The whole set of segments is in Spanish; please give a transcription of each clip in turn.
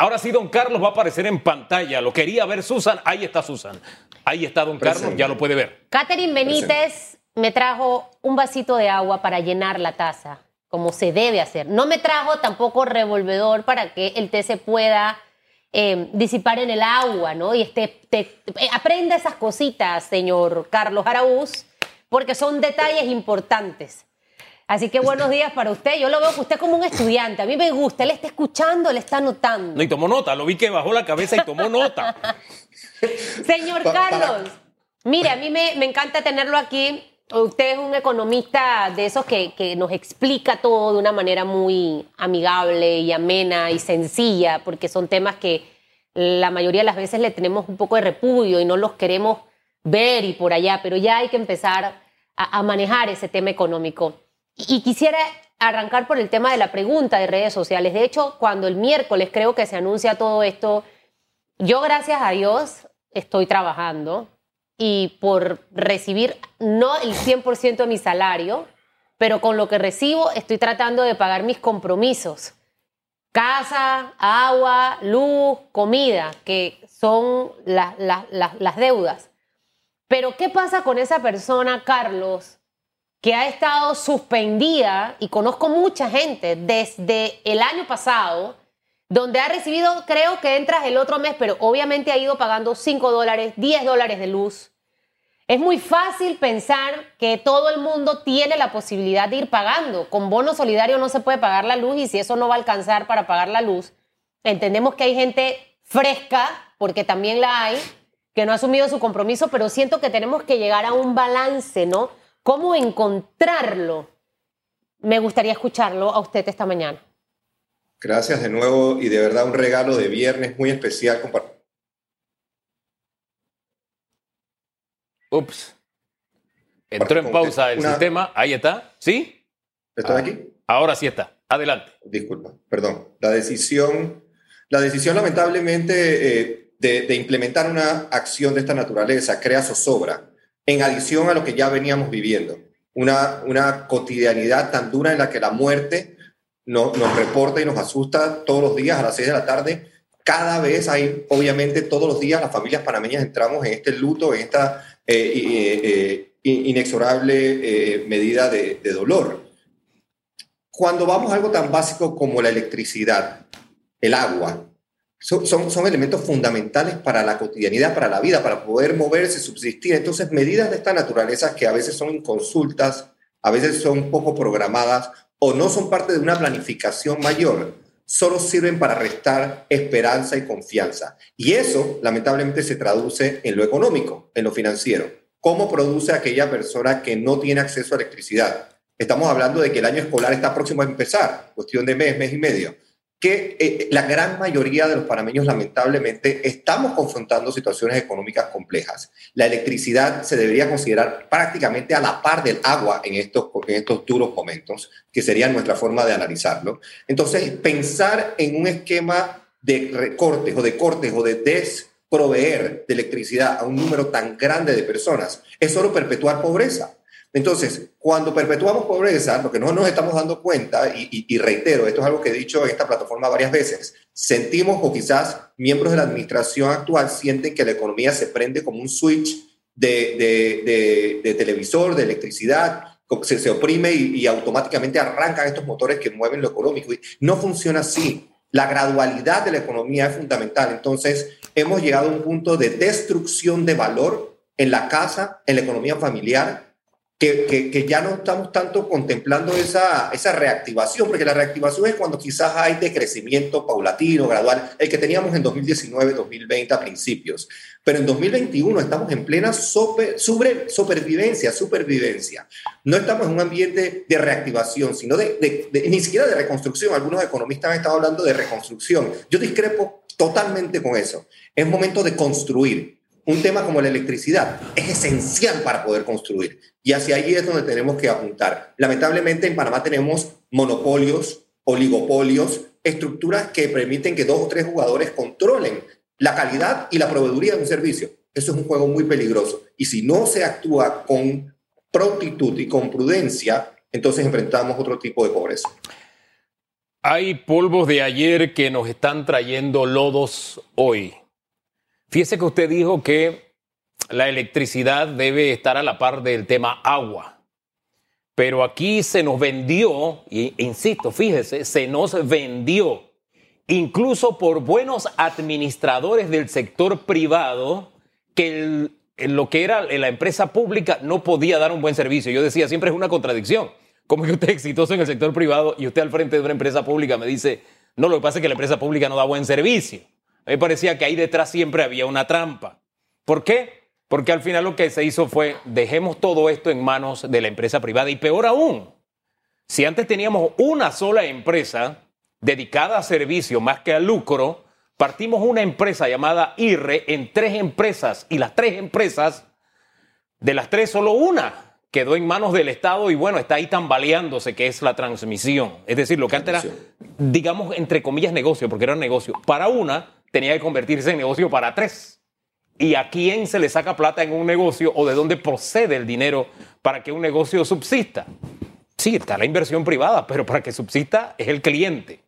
Ahora sí, don Carlos va a aparecer en pantalla. Lo quería ver Susan. Ahí está Susan. Ahí está don Carlos, ya lo puede ver. Catherine Benítez me trajo un vasito de agua para llenar la taza, como se debe hacer. No me trajo tampoco revolvedor para que el té se pueda eh, disipar en el agua, ¿no? Y este, eh, aprenda esas cositas, señor Carlos Araúz, porque son detalles importantes. Así que buenos días para usted. Yo lo veo que usted como un estudiante. A mí me gusta. Él está escuchando, le está anotando. No, y tomó nota. Lo vi que bajó la cabeza y tomó nota. Señor Carlos, mire, a mí me, encanta tenerlo aquí. Usted es un economista de esos que, que, nos explica todo de una manera muy amigable y amena y sencilla, porque son temas que la mayoría de las veces le tenemos un poco de repudio y no los queremos ver y por allá, pero ya hay que empezar a, a manejar ese tema económico. Y quisiera arrancar por el tema de la pregunta de redes sociales. De hecho, cuando el miércoles creo que se anuncia todo esto, yo gracias a Dios estoy trabajando y por recibir no el 100% de mi salario, pero con lo que recibo estoy tratando de pagar mis compromisos. Casa, agua, luz, comida, que son las deudas. Pero ¿qué pasa con esa persona, Carlos, que ha estado suspendida, y conozco mucha gente desde el año pasado, donde ha recibido, creo que entras el otro mes, pero obviamente ha ido pagando 5 dólares, 10 dólares de luz. Es muy fácil pensar que todo el mundo tiene la posibilidad de ir pagando. Con bono solidario no se puede pagar la luz y si eso no va a alcanzar para pagar la luz, entendemos que hay gente fresca, porque también la hay, que no ha asumido su compromiso, pero siento que tenemos que llegar a un balance, ¿no? ¿Cómo encontrarlo? Me gustaría escucharlo a usted esta mañana. Gracias de nuevo y de verdad un regalo de viernes muy especial. Ups. Entró en pausa el sistema. Ahí está. ¿Sí? ¿Está aquí? Ahora sí está. Adelante. Disculpa, perdón. La decisión, la decisión lamentablemente eh, de, de, implementar una acción de esta naturaleza crea zozobra en adición a lo que ya veníamos viviendo. Una, una cotidianidad tan dura en la que la muerte nos reporta y nos asusta todos los días a las 6 de la tarde. Cada vez hay, obviamente, todos los días las familias panameñas entramos en este luto, en esta eh, eh, inexorable eh, medida de dolor. Cuando vamos a algo tan básico como la electricidad, el agua, son, son, elementos fundamentales para la cotidianidad, para la vida, para poder moverse, subsistir. Entonces, medidas de esta naturaleza que a veces son inconsultas, a veces son poco programadas o no son parte de una planificación mayor, solo sirven para restar esperanza y confianza. Y eso, lamentablemente, se traduce en lo económico, en lo financiero. ¿Cómo produce aquella persona que no tiene acceso a electricidad? Estamos hablando de que el año escolar está próximo a empezar, cuestión de mes, mes y medio que eh, la gran mayoría de los panameños lamentablemente estamos confrontando situaciones económicas complejas. La electricidad se debería considerar prácticamente a la par del agua en estos, en estos duros momentos, que sería nuestra forma de analizarlo. Entonces, pensar en un esquema de recortes o de cortes o de desproveer de electricidad a un número tan grande de personas es solo perpetuar pobreza. Entonces, cuando perpetuamos pobreza, lo que no nos estamos dando cuenta, y, reitero, esto es algo que he dicho en esta plataforma varias veces, sentimos o quizás miembros de la administración actual sienten que la economía se prende como un switch de, televisor, de electricidad, se, se oprime y, y, automáticamente arrancan estos motores que mueven lo económico. No funciona así. La gradualidad de la economía es fundamental. Entonces, hemos llegado a un punto de destrucción de valor en la casa, en la economía familiar, que, ya no estamos tanto contemplando esa, esa reactivación, porque la reactivación es cuando quizás hay decrecimiento paulatino, gradual, el que teníamos en 2019, 2020 a principios. Pero en 2021 estamos en plena sobre, supervivencia, supervivencia. No estamos en un ambiente de reactivación, sino de, ni siquiera de reconstrucción. Algunos economistas han estado hablando de reconstrucción. Yo discrepo totalmente con eso. Es momento de construir un tema como la electricidad es esencial para poder construir. Y hacia ahí es donde tenemos que apuntar. Lamentablemente en Panamá tenemos monopolios, oligopolios, estructuras que permiten que dos o tres jugadores controlen la calidad y la proveeduría de un servicio. Eso es un juego muy peligroso. Y si no se actúa con prontitud y con prudencia, entonces enfrentamos otro tipo de pobreza. Hay polvos de ayer que nos están trayendo lodos hoy. Fíjese que usted dijo que la electricidad debe estar a la par del tema agua. Pero aquí se nos vendió, e insisto, fíjese, se nos vendió, incluso por buenos administradores del sector privado, que lo que era la empresa pública no podía dar un buen servicio. Yo decía, siempre es una contradicción. ¿Cómo que usted es exitoso en el sector privado y usted al frente de una empresa pública me dice, no, lo que pasa es que la empresa pública no da buen servicio? A mí me parecía que ahí detrás siempre había una trampa. ¿Por qué? Porque al final lo que se hizo fue, dejemos todo esto en manos de la empresa privada. Y peor aún, si antes teníamos una sola empresa dedicada a servicio más que a lucro, partimos una empresa llamada IRRE en tres empresas y las tres empresas, de las tres solo una quedó en manos del Estado y bueno, está ahí tambaleándose, que es la transmisión. Es decir, lo que antes era, digamos, entre comillas, negocio, porque era negocio. Para una, tenía que convertirse en negocio para tres. ¿Y a quién se le saca plata en un negocio o de dónde procede el dinero para que un negocio subsista? Sí, está la inversión privada, pero para que subsista es el cliente.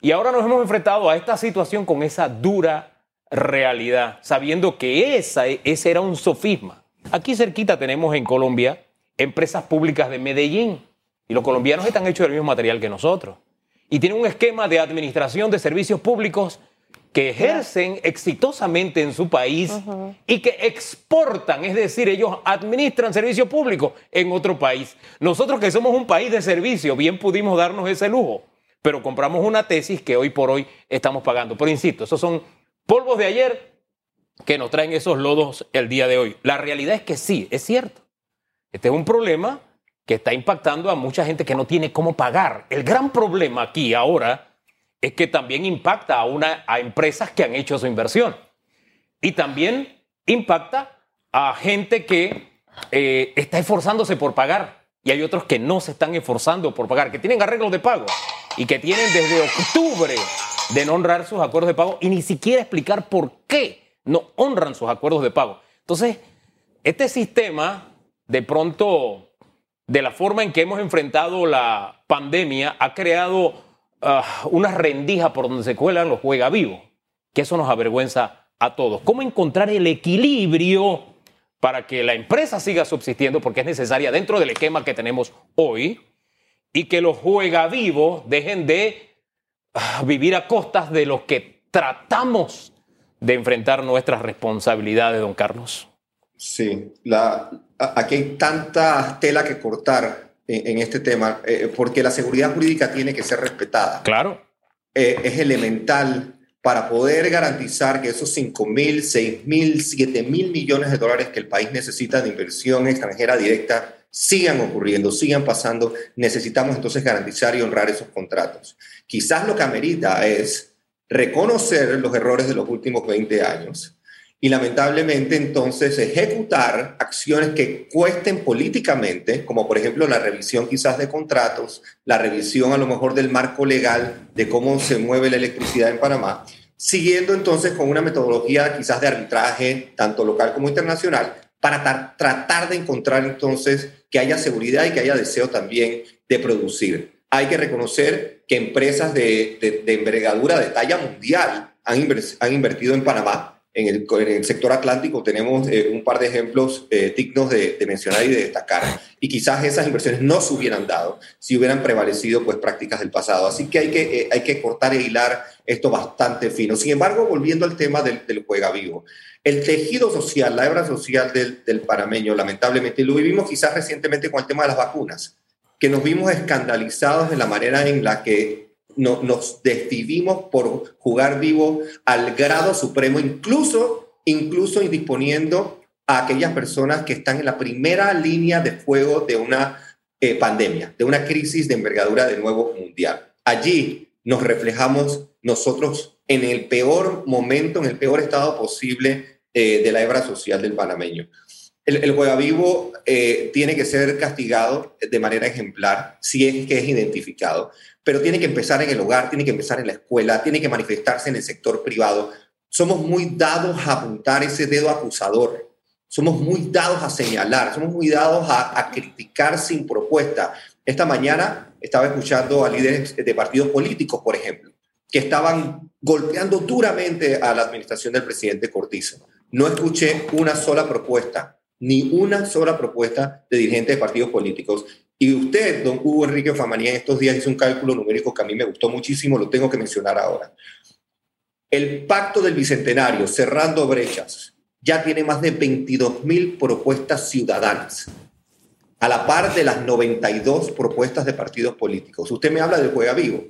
Y ahora nos hemos enfrentado a esta situación con esa dura realidad, sabiendo que esa, ese era un sofisma. Aquí cerquita tenemos en Colombia empresas públicas de Medellín. Y los colombianos están hechos del mismo material que nosotros. Y tienen un esquema de administración de servicios públicos que ejercen exitosamente en su país y que exportan, es decir, ellos administran servicios públicos en otro país. Nosotros que somos un país de servicio, bien pudimos darnos ese lujo, pero compramos una tesis que hoy por hoy estamos pagando. Pero insisto, esos son polvos de ayer que nos traen esos lodos el día de hoy. La realidad es que sí, es cierto. Este es un problema que está impactando a mucha gente que no tiene cómo pagar. El gran problema aquí ahora es que también impacta a, una, a empresas que han hecho su inversión. Y también impacta a gente que eh, está esforzándose por pagar. Y hay otros que no se están esforzando por pagar, que tienen arreglos de pago y que tienen desde octubre de no honrar sus acuerdos de pago y ni siquiera explicar por qué no honran sus acuerdos de pago. Entonces, este sistema de pronto, de la forma en que hemos enfrentado la pandemia, ha creado uh, una rendija por donde se cuelan los juega vivos, que eso nos avergüenza a todos. ¿Cómo encontrar el equilibrio para que la empresa siga subsistiendo, porque es necesaria dentro del esquema que tenemos hoy, y que los juega vivos dejen de uh, vivir a costas de los que tratamos de enfrentar nuestras responsabilidades, don Carlos? Sí, la, aquí hay tanta tela que cortar en, este tema, eh, porque la seguridad jurídica tiene que ser respetada. Claro. Eh, es elemental para poder garantizar que esos 5 mil, 6 mil, 7 mil millones de dólares que el país necesita de inversión extranjera directa sigan ocurriendo, sigan pasando. Necesitamos entonces garantizar y honrar esos contratos. Quizás lo que amerita es reconocer los errores de los últimos 20 años y lamentablemente entonces ejecutar acciones que cuesten políticamente, como por ejemplo la revisión quizás de contratos, la revisión a lo mejor del marco legal de cómo se mueve la electricidad en Panamá, siguiendo entonces con una metodología quizás de arbitraje, tanto local como internacional, para tratar de encontrar entonces que haya seguridad y que haya deseo también de producir. Hay que reconocer que empresas de, envergadura de talla mundial han, han invertido en Panamá en el, sector atlántico tenemos eh, un par de ejemplos eh, dignos de, mencionar y de destacar. Y quizás esas inversiones no se hubieran dado si hubieran prevalecido pues, prácticas del pasado. Así que hay que, eh, hay que cortar e hilar esto bastante fino. Sin embargo, volviendo al tema del, del juega vivo, el tejido social, la hebra social del, del panameño, lamentablemente, lo vivimos quizás recientemente con el tema de las vacunas, que nos vimos escandalizados en la manera en la que no, nos decidimos por jugar vivo al grado supremo, incluso, incluso indisponiendo a aquellas personas que están en la primera línea de fuego de una eh, pandemia, de una crisis de envergadura de nuevo mundial. Allí nos reflejamos nosotros en el peor momento, en el peor estado posible eh, de la hebra social del panameño. El, el vivo eh, tiene que ser castigado de manera ejemplar si es que es identificado, pero tiene que empezar en el hogar, tiene que empezar en la escuela, tiene que manifestarse en el sector privado. Somos muy dados a apuntar ese dedo acusador, somos muy dados a señalar, somos muy dados a, criticar sin propuesta. Esta mañana estaba escuchando a líderes de partidos políticos, por ejemplo, que estaban golpeando duramente a la administración del presidente Cortizo. No escuché una sola propuesta, ni una sola propuesta de dirigentes de partidos políticos. Y usted, don Hugo Enrique Famanía, en estos días hizo un cálculo numérico que a mí me gustó muchísimo, lo tengo que mencionar ahora. El pacto del Bicentenario, cerrando brechas, ya tiene más de 22 mil propuestas ciudadanas, a la par de las 92 propuestas de partidos políticos. Usted me habla del Juega Vivo.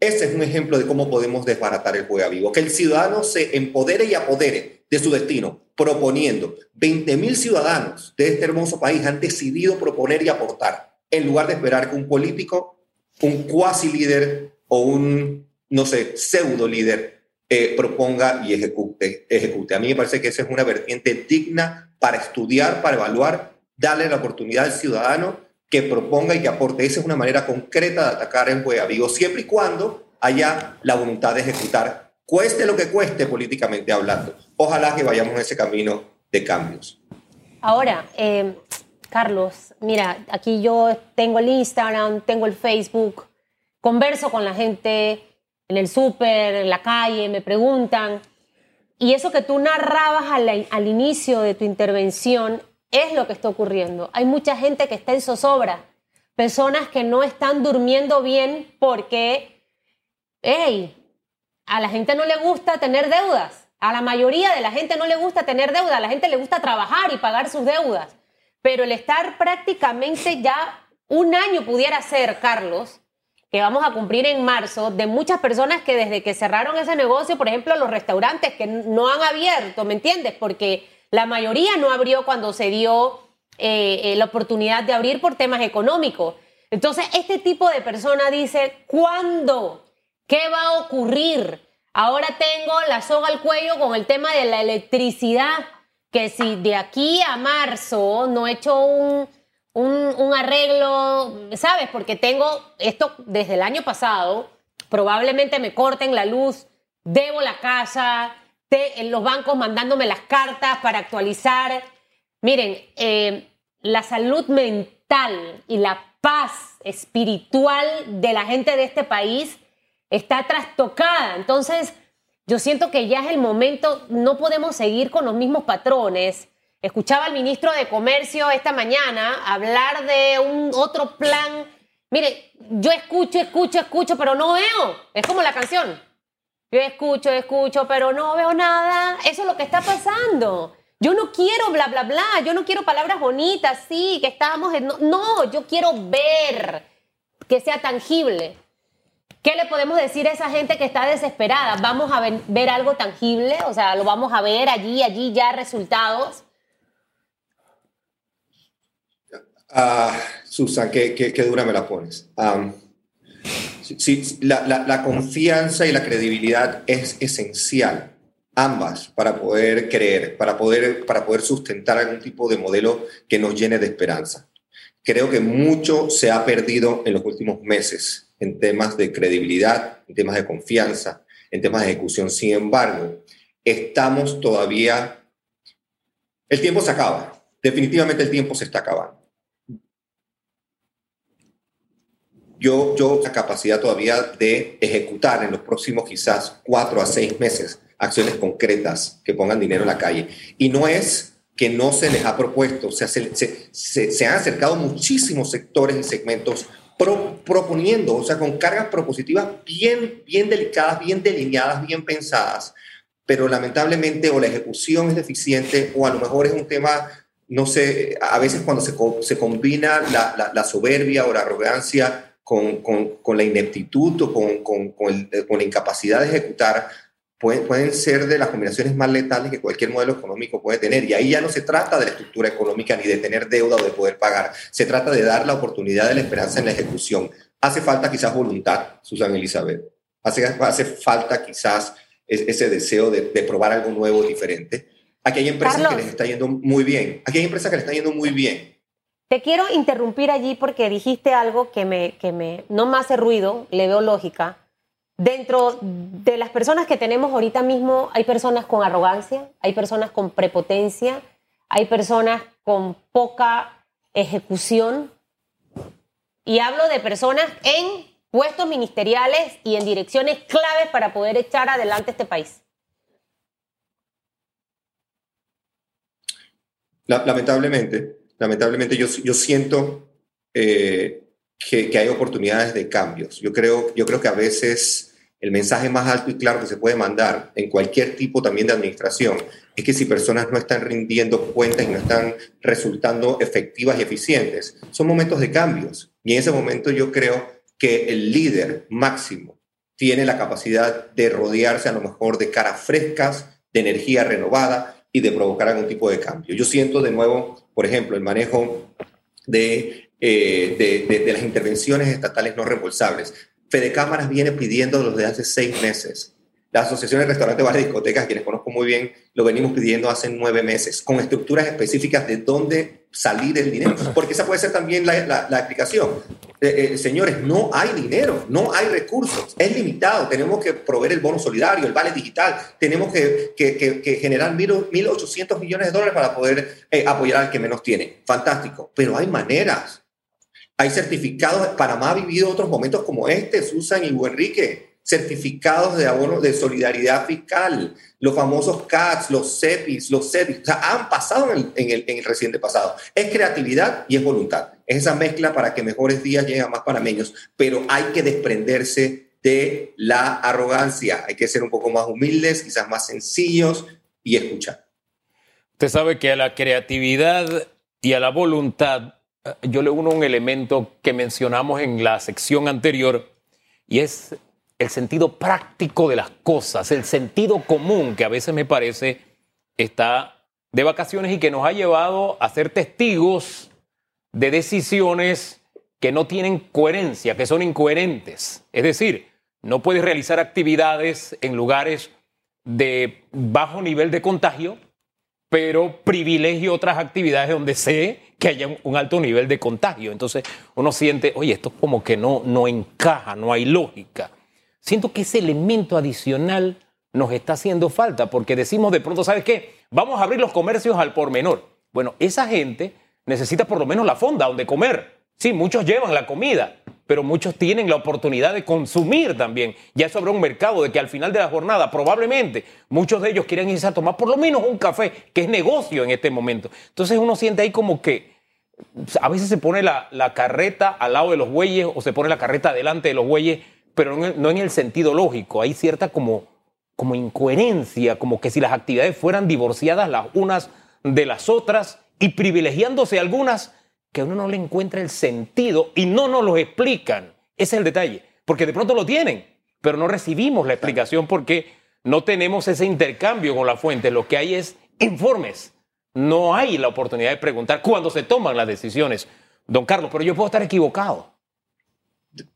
Ese es un ejemplo de cómo podemos desbaratar el Juega Vivo. Que el ciudadano se empodere y apodere de su destino, proponiendo. 20 mil ciudadanos de este hermoso país han decidido proponer y aportar, en lugar de esperar que un político, un cuasi líder o un, no sé, pseudo líder eh, proponga y ejecute, ejecute. A mí me parece que esa es una vertiente digna para estudiar, para evaluar, darle la oportunidad al ciudadano que proponga y que aporte. Esa es una manera concreta de atacar el Juega Vivo, siempre y cuando haya la voluntad de ejecutar, cueste lo que cueste políticamente hablando. Ojalá que vayamos en ese camino de cambios. Ahora, eh, Carlos, mira, aquí yo tengo el Instagram, tengo el Facebook, converso con la gente, en el súper, en la calle, me preguntan. Y eso que tú narrabas al, al, inicio de tu intervención es lo que está ocurriendo. Hay mucha gente que está en zozobra, personas que no están durmiendo bien porque, hey, a la gente no le gusta tener deudas. A la mayoría de la gente no le gusta tener deudas, a la gente le gusta trabajar y pagar sus deudas. Pero el estar prácticamente ya un año pudiera ser, Carlos, que vamos a cumplir en marzo de muchas personas que desde que cerraron ese negocio, por ejemplo, los restaurantes que no han abierto, ¿me entiendes? Porque la mayoría no abrió cuando se dio eh, eh, la oportunidad de abrir por temas económicos. Entonces, este tipo de persona dice, ¿cuándo? ¿Qué va a ocurrir? Ahora tengo la soga al cuello con el tema de la electricidad, que si de aquí a marzo no he hecho un un, arreglo, ¿sabes? Porque tengo esto desde el año pasado, probablemente me corten la luz, debo la casa, en los bancos mandándome las cartas para actualizar. Miren, eh, la salud mental y la paz espiritual de la gente de este país está trastocada. Entonces, yo siento que ya es el momento, no podemos seguir con los mismos patrones Escuchaba al ministro de Comercio esta mañana hablar de un otro plan. Mire, yo escucho, escucho, escucho, pero no veo. Es como la canción. Yo escucho, escucho, pero no veo nada. Eso es lo que está pasando. Yo no quiero bla, bla, bla. Yo no quiero palabras bonitas, sí, que estábamos en... No, yo quiero ver que sea tangible. ¿Qué le podemos decir a esa gente que está desesperada? ¿Vamos a ver algo tangible? O sea, lo vamos a ver allí, allí ya resultados. Ah, Susan, qué, dura me la pones. la, la, confianza y la credibilidad es esencial, ambas, para poder creer, para poder, para poder sustentar algún tipo de modelo que nos llene de esperanza. Creo que mucho se ha perdido en los últimos meses en temas de credibilidad, en temas de confianza, en temas de ejecución. Sin embargo, estamos todavía... El tiempo se acaba. Definitivamente el tiempo se está acabando yo, yo la capacidad todavía de ejecutar en los próximos quizás cuatro a seis meses acciones concretas que pongan dinero en la calle. Y no es que no se les ha propuesto, o sea, se, se, se han acercado muchísimos sectores y segmentos proponiendo, o sea, con cargas propositivas bien, bien delicadas, bien delineadas, bien pensadas, pero lamentablemente o la ejecución es deficiente o a lo mejor es un tema, no sé, a veces cuando se, se combina la, soberbia o la arrogancia con, con, con la ineptitud o con, con, la incapacidad de ejecutar, pueden, pueden ser de las combinaciones más letales que cualquier modelo económico puede tener. Y ahí ya no se trata de la estructura económica ni de tener deuda o de poder pagar, se trata de dar la oportunidad de la esperanza en la ejecución. Hace falta quizás voluntad, Susan Elizabeth. Hace, hace falta quizás ese deseo de, de probar algo nuevo, diferente. Aquí hay empresas que les está yendo muy bien. Aquí hay empresas que les están yendo muy bien te quiero interrumpir allí porque dijiste algo que me, que me no me hace ruido, le veo lógica. Dentro de las personas que tenemos ahorita mismo, hay personas con arrogancia, hay personas con prepotencia, hay personas con poca ejecución. Y hablo de personas en puestos ministeriales y en direcciones claves para poder echar adelante este país. lamentablemente, lamentablemente yo, yo siento eh, que, hay oportunidades de cambios. Yo creo, yo creo que a veces el mensaje más alto y claro que se puede mandar en cualquier tipo también de administración es que si personas no están rindiendo cuentas y no están resultando efectivas y eficientes, son momentos de cambios. Y en ese momento yo creo que el líder máximo tiene la capacidad de rodearse a lo mejor de caras frescas, de energía renovada y de provocar algún tipo de cambio. Yo siento de nuevo, por ejemplo, el manejo de, eh, de, de, las intervenciones estatales no reembolsables. Fede Cámaras viene pidiendo desde hace seis meses. La Asociación de Restaurantes, Bares y Discotecas, quienes conozco muy bien, lo venimos pidiendo hace nueve meses, con estructuras específicas de dónde salir el dinero. Porque esa puede ser también la, la, explicación. Eh, eh, señores, no hay dinero, no hay recursos, es limitado. Tenemos que proveer el bono solidario, el vale digital, tenemos que, que, que, generar 1.800 millones de dólares para poder eh, apoyar al que menos tiene. Fantástico, pero hay maneras hay certificados, Panamá ha vivido otros momentos como este, Susan y Enrique, certificados de abono de solidaridad fiscal, los famosos CATS, los CEPIs, los CEPIs, o sea, han pasado en el, en el, reciente pasado. Es creatividad y es voluntad. Es esa mezcla para que mejores días lleguen a más panameños, pero hay que desprenderse de la arrogancia. Hay que ser un poco más humildes, quizás más sencillos y escuchar. Usted sabe que a la creatividad y a la voluntad yo le uno un elemento que mencionamos en la sección anterior y es el sentido práctico de las cosas, el sentido común que a veces me parece está de vacaciones y que nos ha llevado a ser testigos de decisiones que no tienen coherencia, que son incoherentes. Es decir, no puedes realizar actividades en lugares de bajo nivel de contagio, pero privilegio otras actividades donde sé que haya un alto nivel de contagio. Entonces uno siente, oye, esto como que no, no encaja, no hay lógica. Siento que ese elemento adicional nos está haciendo falta porque decimos de pronto, ¿sabes qué? Vamos a abrir los comercios al por menor. Bueno, esa gente necesita por lo menos la fonda donde comer. Sí, muchos llevan la comida, pero muchos tienen la oportunidad de consumir también. Ya eso habrá un mercado de que al final de la jornada probablemente muchos de ellos quieren irse a tomar por lo menos un café, que es negocio en este momento. Entonces uno siente ahí como que a veces se pone la, carreta al lado de los bueyes o se pone la carreta delante de los bueyes, pero no, en el sentido lógico. Hay cierta como, como incoherencia, como que si las actividades fueran divorciadas las unas de las otras y privilegiándose algunas que uno no le encuentra el sentido y no nos lo explican. Ese es el detalle, porque de pronto lo tienen, pero no recibimos la explicación porque no tenemos ese intercambio con la fuente. Lo que hay es informes. No hay la oportunidad de preguntar cuándo se toman las decisiones. Don Carlos, pero yo puedo estar equivocado.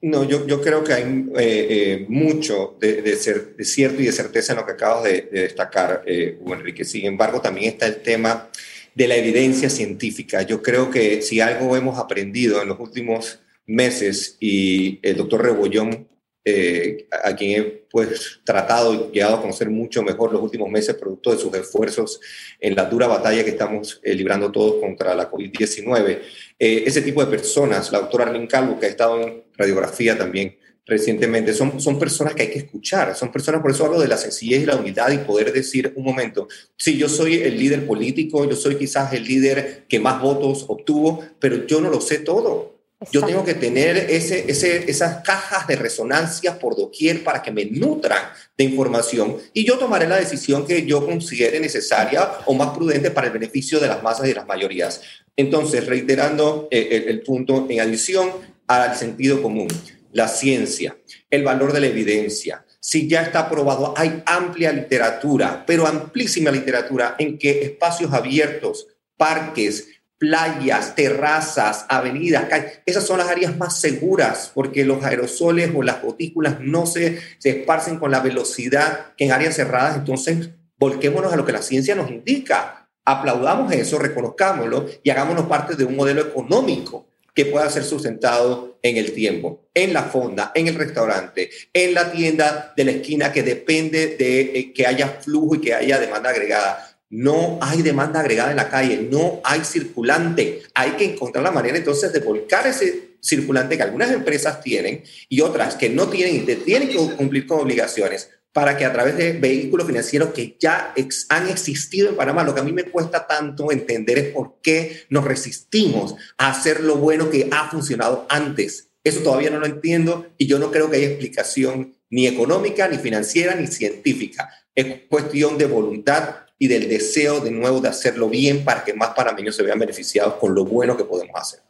No, yo, yo creo que hay eh, eh, mucho de, ser, cierto y de certeza en lo que acabas de, destacar, eh, Hugo Enrique. Sin embargo, también está el tema de la evidencia científica. Yo creo que si algo hemos aprendido en los últimos meses, y el doctor Rebollón, eh, a quien he pues, tratado y llegado a conocer mucho mejor los últimos meses, producto de sus esfuerzos en la dura batalla que estamos eh, librando todos contra la COVID-19. Eh, ese tipo de personas, la doctora Arlene Calvo, que ha estado en radiografía también recientemente, son, son personas que hay que escuchar, son personas, por eso hablo de la sencillez y la unidad y poder decir un momento, sí, yo soy el líder político, yo soy quizás el líder que más votos obtuvo, pero yo no lo sé todo. Yo tengo que tener ese, ese, esas cajas de resonancia por doquier para que me nutran de información y yo tomaré la decisión que yo considere necesaria o más prudente para el beneficio de las masas y de las mayorías. Entonces, reiterando eh, el, el punto en adición al sentido común la ciencia, el valor de la evidencia. Si ya está probado, hay amplia literatura, pero amplísima literatura en que espacios abiertos, parques, playas, terrazas, avenidas, esas son las áreas más seguras porque los aerosoles o las gotículas no se, se esparcen con la velocidad que en áreas cerradas. Entonces, volquémonos a lo que la ciencia nos indica. Aplaudamos eso, reconozcámoslo y hagámonos parte de un modelo económico que pueda ser sustentado en el tiempo, en la fonda, en el restaurante, en la tienda de la esquina que depende de eh, que haya flujo y que haya demanda agregada. No hay demanda agregada en la calle, no hay circulante. Hay que encontrar la manera entonces de volcar ese circulante que algunas empresas tienen y otras que no tienen y tienen que cumplir con obligaciones para que a través de vehículos financieros que ya han existido en Panamá, lo que a mí me cuesta tanto entender es por qué nos resistimos a hacer lo bueno que ha funcionado antes. Eso todavía no lo entiendo y yo no creo que haya explicación ni económica, ni financiera, ni científica. Es cuestión de voluntad y del deseo de nuevo de hacerlo bien para que más panameños se vean beneficiados con lo bueno que podemos hacer.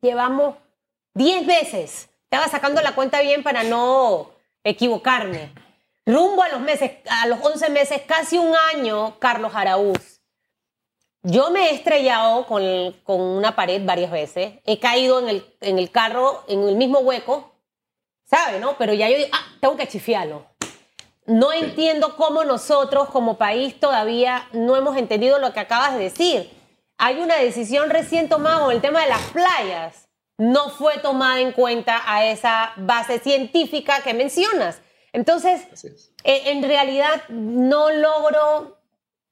Llevamos 10 veces, estaba sacando la cuenta bien para no equivocarme. Rumbo a los meses, a los 11 meses, casi un año, Carlos Araúz. Yo me he estrellado con, con una pared varias veces, he caído en el, en el carro, en el mismo hueco, ¿sabe, no? Pero ya yo digo, ah, tengo que chifiarlo no entiendo cómo nosotros como país todavía no hemos entendido lo que acabas de decir. Hay una decisión recién tomada con el tema de las playas. No fue tomada en cuenta a esa base científica que mencionas. Entonces, eh, en realidad no logro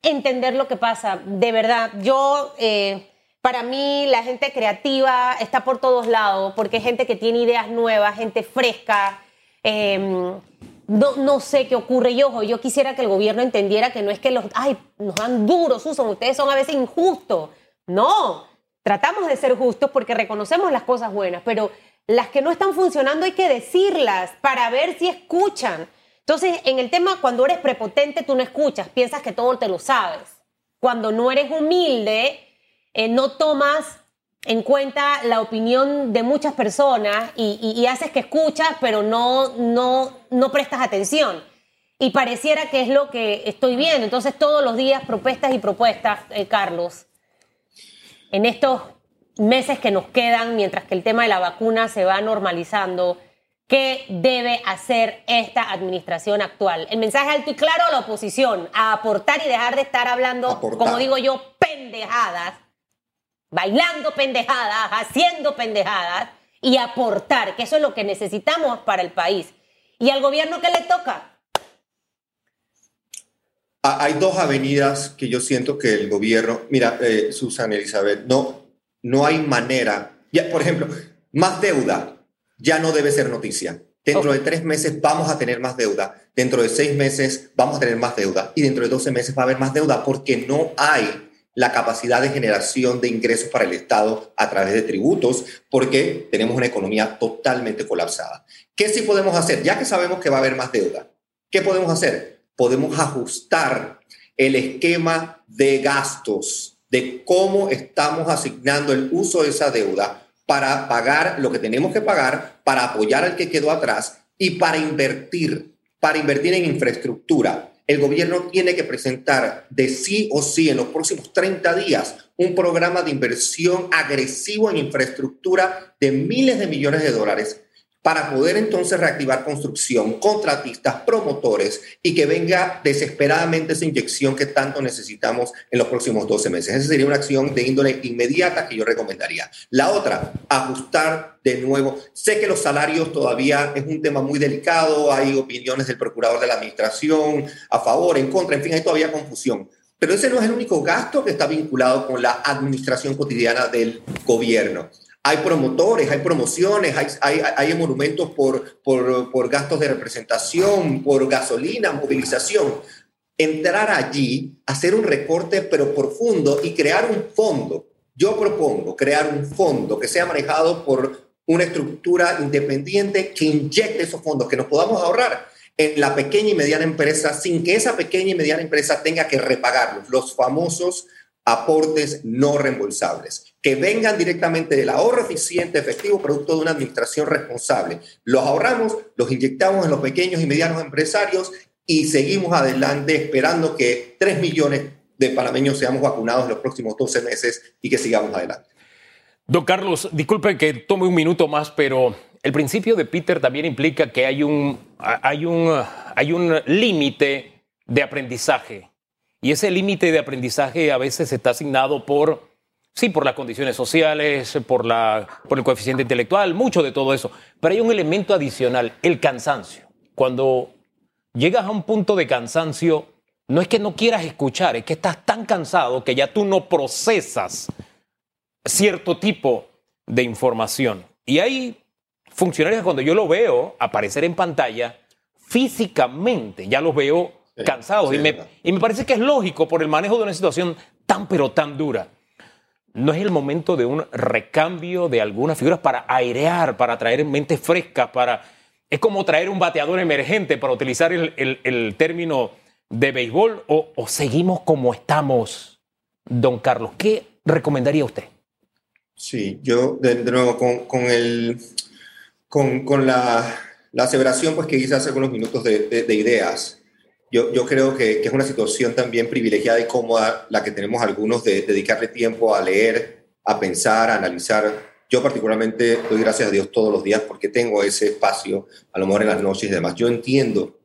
entender lo que pasa. De verdad, yo, eh, para mí, la gente creativa está por todos lados, porque hay gente que tiene ideas nuevas, gente fresca. Em, no, no sé qué ocurre. Yo, yo quisiera que el gobierno entendiera que no es que los, ay, nos dan duros, Susan, ustedes son a veces injustos. No, tratamos de ser justos porque reconocemos las cosas buenas, pero las que no están funcionando hay que decirlas para ver si escuchan. Entonces, en el tema, cuando eres prepotente, tú no escuchas, piensas que todo te lo sabes. Cuando no eres humilde, eh, no tomas en cuenta la opinión de muchas personas y, haces que escuchas, pero no, no, no prestas atención. Y pareciera que es lo que estoy viendo. Entonces, todos los días propuestas y propuestas, eh, Carlos, en estos meses que nos quedan, mientras que el tema de la vacuna se va normalizando, ¿qué debe hacer esta administración actual? El mensaje alto y claro a la oposición, a aportar y dejar de estar hablando, como digo yo, pendejadas bailando pendejadas, haciendo pendejadas y aportar, que eso es lo que necesitamos para el país. ¿Y al gobierno qué le toca? Ah, hay dos avenidas que yo siento que el gobierno, mira, eh, Susana Elizabeth, no, no hay manera, ya, por ejemplo, más deuda ya no debe ser noticia. Dentro de tres meses vamos a tener más deuda, dentro de seis meses vamos a tener más deuda y dentro de doce meses va a haber más deuda porque no hay la capacidad de generación de ingresos para el Estado a través de tributos, porque tenemos una economía totalmente colapsada. ¿Qué sí podemos hacer? Ya que sabemos que va a haber más deuda, ¿qué podemos hacer? Podemos ajustar el esquema de gastos, de cómo estamos asignando el uso de esa deuda para pagar lo que tenemos que pagar, para apoyar al que quedó atrás y para invertir, para invertir en infraestructura, el gobierno tiene que presentar de sí o sí en los próximos 30 días un programa de inversión agresivo en infraestructura de miles de millones de dólares para poder entonces reactivar construcción, contratistas, promotores y que venga desesperadamente esa inyección que tanto necesitamos en los próximos 12 meses. Esa sería una acción de índole inmediata que yo recomendaría. La otra, ajustar de nuevo. Sé que los salarios todavía es un tema muy delicado, hay opiniones del procurador de la administración a favor, en contra, en fin, hay todavía confusión. Pero ese no es el único gasto que está vinculado con la administración cotidiana del gobierno hay promotores, hay promociones, hay, hay, hay monumentos por, por, por, gastos de representación, por gasolina, movilización. Entrar allí, hacer un recorte pero profundo y crear un fondo. Yo propongo crear un fondo que sea manejado por una estructura independiente que inyecte esos fondos, que nos podamos ahorrar en la pequeña y mediana empresa sin que esa pequeña y mediana empresa tenga que repagarlos, los famosos aportes no reembolsables, que vengan directamente del ahorro eficiente, efectivo, producto de una administración responsable. Los ahorramos, los inyectamos en los pequeños y medianos empresarios y seguimos adelante esperando que 3 millones de panameños seamos vacunados en los próximos 12 meses y que sigamos adelante. Don Carlos, disculpe que tome un minuto más, pero el principio de Peter también implica que hay un, hay un, hay un límite de aprendizaje. Y ese límite de aprendizaje a veces está asignado por, sí, por las condiciones sociales, por, la, por el coeficiente intelectual, mucho de todo eso. Pero hay un elemento adicional, el cansancio. Cuando llegas a un punto de cansancio, no es que no quieras escuchar, es que estás tan cansado que ya tú no procesas cierto tipo de información. Y hay funcionarios cuando yo lo veo aparecer en pantalla, físicamente ya los veo cansados. y, me, y me parece que es lógico por el manejo de una situación tan pero tan dura. ¿No es el momento de un recambio de algunas figuras para airear, para traer mentes frescas, para... Es como traer un bateador emergente, para utilizar el, el término de béisbol o, seguimos como estamos, don Carlos? ¿Qué recomendaría usted? Sí, yo de, nuevo con, el, con, la, aseveración pues, que hice hace algunos minutos de, ideas, yo, creo que, es una situación también privilegiada y cómoda la que tenemos algunos de dedicarle tiempo a leer, a pensar, a analizar. Yo particularmente doy gracias a Dios todos los días porque tengo ese espacio, a lo mejor en las noches y demás. Yo entiendo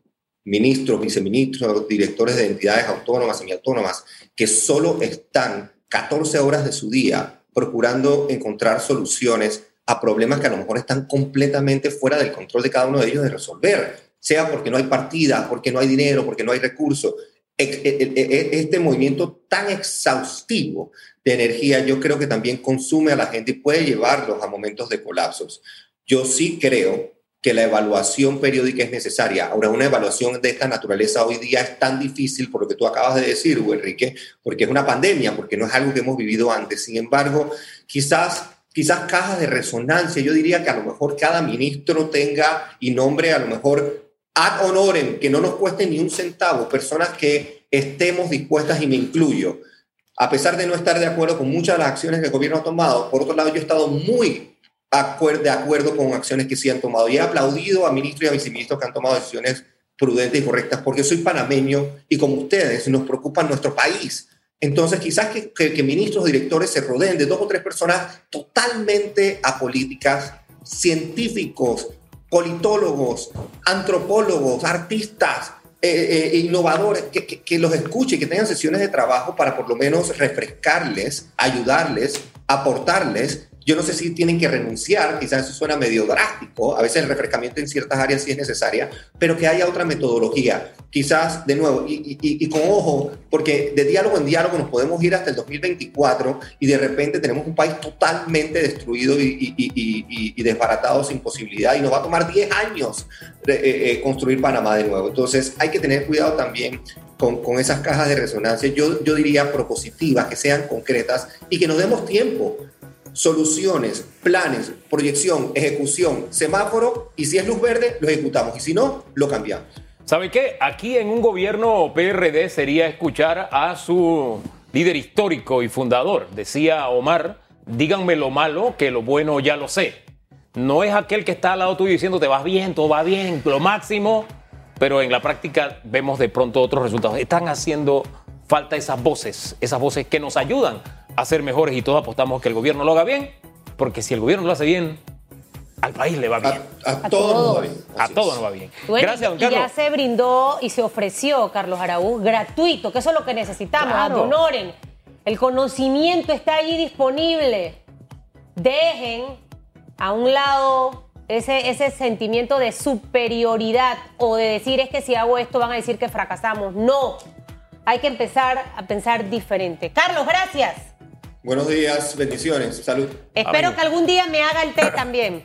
ministros, viceministros, directores de entidades autónomas, semiautónomas, que solo están 14 horas de su día procurando encontrar soluciones a problemas que a lo mejor están completamente fuera del control de cada uno de ellos de resolver, sea porque no hay partida, porque no hay dinero, porque no hay recursos. E, e, e, este movimiento tan exhaustivo de energía yo creo que también consume a la gente y puede llevarlos a momentos de colapsos. Yo sí creo que la evaluación periódica es necesaria. Ahora, una evaluación de esta naturaleza hoy día es tan difícil por lo que tú acabas de decir, Enrique, porque es una pandemia, porque no es algo que hemos vivido antes. Sin embargo, quizás, quizás cajas de resonancia, yo diría que a lo mejor cada ministro tenga y nombre a lo mejor ad honorem, que no nos cueste ni un centavo, personas que estemos dispuestas y me incluyo. A pesar de no estar de acuerdo con muchas de las acciones que el gobierno ha tomado, por otro lado, yo he estado muy de acuerdo con acciones que sí han tomado. Y he aplaudido a ministros y a viceministros que han tomado decisiones prudentes y correctas, porque soy panameño y como ustedes nos preocupa nuestro país. Entonces, quizás que, que, ministros, directores se rodeen de dos o tres personas totalmente apolíticas, científicos, politólogos, antropólogos, artistas, eh, eh, innovadores, que, que, que, los escuchen, que tengan sesiones de trabajo para por lo menos refrescarles, ayudarles, aportarles yo no sé si tienen que renunciar, quizás eso suena medio drástico, a veces el refrescamiento en ciertas áreas sí es necesaria, pero que haya otra metodología. Quizás, de nuevo, y, con ojo, porque de diálogo en diálogo nos podemos ir hasta el 2024 y de repente tenemos un país totalmente destruido y, desbaratado sin posibilidad y nos va a tomar 10 años eh, eh, construir Panamá de nuevo. Entonces hay que tener cuidado también con, con, esas cajas de resonancia, yo, yo diría propositivas, que sean concretas y que nos demos tiempo soluciones, planes, proyección, ejecución, semáforo, y si es luz verde, lo ejecutamos, y si no, lo cambiamos. ¿Sabe qué? Aquí en un gobierno PRD sería escuchar a su líder histórico y fundador. Decía Omar, díganme lo malo, que lo bueno ya lo sé. No es aquel que está al lado tuyo diciendo te vas bien, todo va bien, lo máximo, pero en la práctica vemos de pronto otros resultados. Están haciendo falta esas voces, esas voces que nos ayudan a ser mejores y todos apostamos que el gobierno lo haga bien, porque si el gobierno lo hace bien, al país le va bien. A, todos nos va bien. A todos nos va bien. Gracias, don Carlos. Y ya se brindó y se ofreció, Carlos Araúz, gratuito, que eso es lo que necesitamos. Claro. Honoren. El conocimiento está allí disponible. Dejen a un lado ese, ese sentimiento de superioridad o de decir es que si hago esto van a decir que fracasamos. No. Hay que empezar a pensar diferente. Carlos, gracias. Buenos días, bendiciones, salud. Espero que algún día me haga el té también.